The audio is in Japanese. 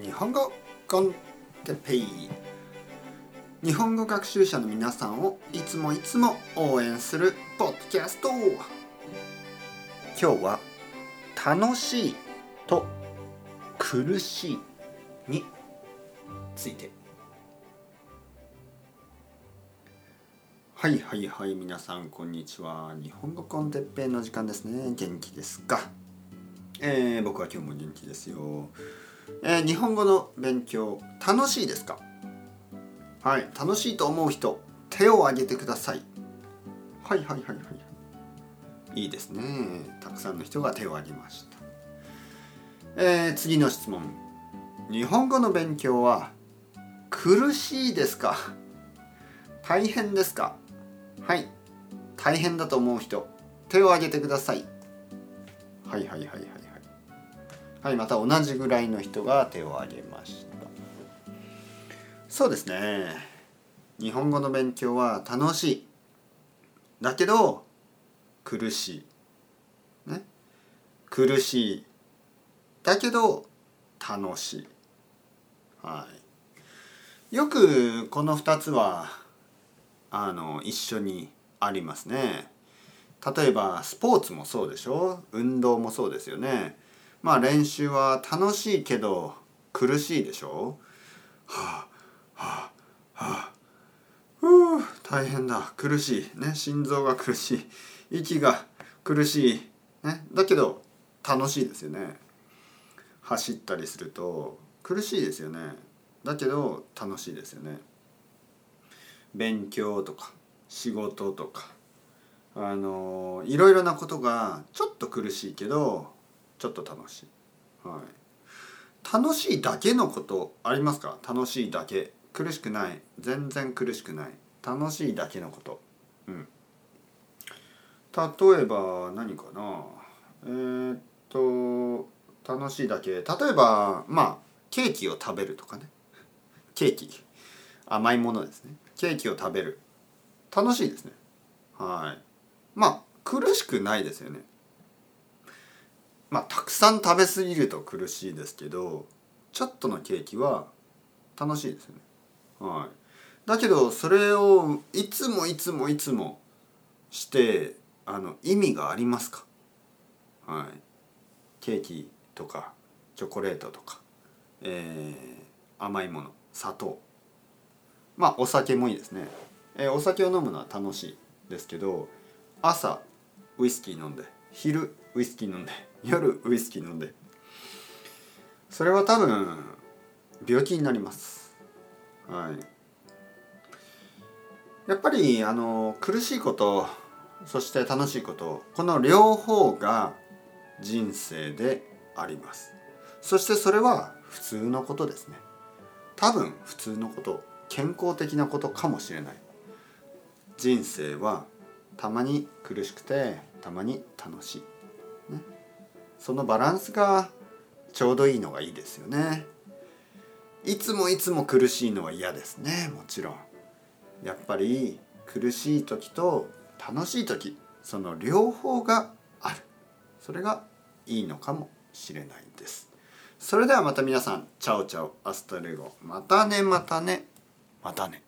日本語コンテペイ日本語学習者の皆さんをいつもいつも応援するポッドキャスト今日は楽しいと苦しいについて。はいはいはい皆さんこんにちは。日本語コンテッペイの時間ですね。元気ですか？えー、僕は今日も元気ですよ。えー、日本語の勉強楽しいですか？はい楽しいと思う人手を挙げてください。はいはいはいはい。いいですね。たくさんの人が手を挙げました。えー、次の質問。日本語の勉強は苦しいですか？大変ですか？はい大変だと思う人手を挙げてください。はいはいはいはいはい。はいまた同じぐらいの人が手を挙げました。そうですね。日本語の勉強は楽しい。だけど苦しい。ね。苦しい。だけど楽しい。はい。よくこの2つはあの一緒にありますね。例えばスポーツもそうでしょ？運動もそうですよね。まあ練習は楽しいけど苦しいでしょ？はあはあはあ。ふう大変だ。苦しい。ね心臓が苦しい。息が苦しい、ね、だけど楽しいですよね。走ったりすると苦しいですよね。だけど楽しいですよね。勉強とか仕事とかあのいろいろなことがちょっと苦しいけどちょっと楽しい、はい、楽しいだけのことありますか？楽しいだけ。苦しくない。全然苦しくない。楽しいだけのこと。うん。例えば何かな？えー、っと楽しいだけ。例えばまあケーキを食べるとかね。ケーキ。甘いものですね。ケーキを食べる。楽しいですね。はい。まあ苦しくないですよね。まあたくさん食べ過ぎると苦しいですけどちょっとのケーキは楽しいですね。はい、だけどそれをいつもいつもいつもしてあの意味がありますか、はい、ケーキとかチョコレートとか、えー、甘いもの砂糖。まあお酒もいいですね、えー、お酒を飲むのは楽しいですけど朝ウイスキー飲んで昼ウイスキー飲んで夜ウイスキー飲んで。それは多分病気になります。はい。やっぱりあの苦しいことそして楽しいことこの両方が人生であります。そしてそれは普通のことですね。多分普通のこと健康的なことかもしれない。人生はたまに苦しくてたまに楽しい。そのバランスがちょうどいいのがいいですよね。いつもいつも苦しいのは嫌ですね。もちろん。やっぱり苦しい時と楽しい時その両方がある。それがいいのかもしれないです。それではまた皆さん。 Ciao ciao。 Hasta luego。またねまたね。またね。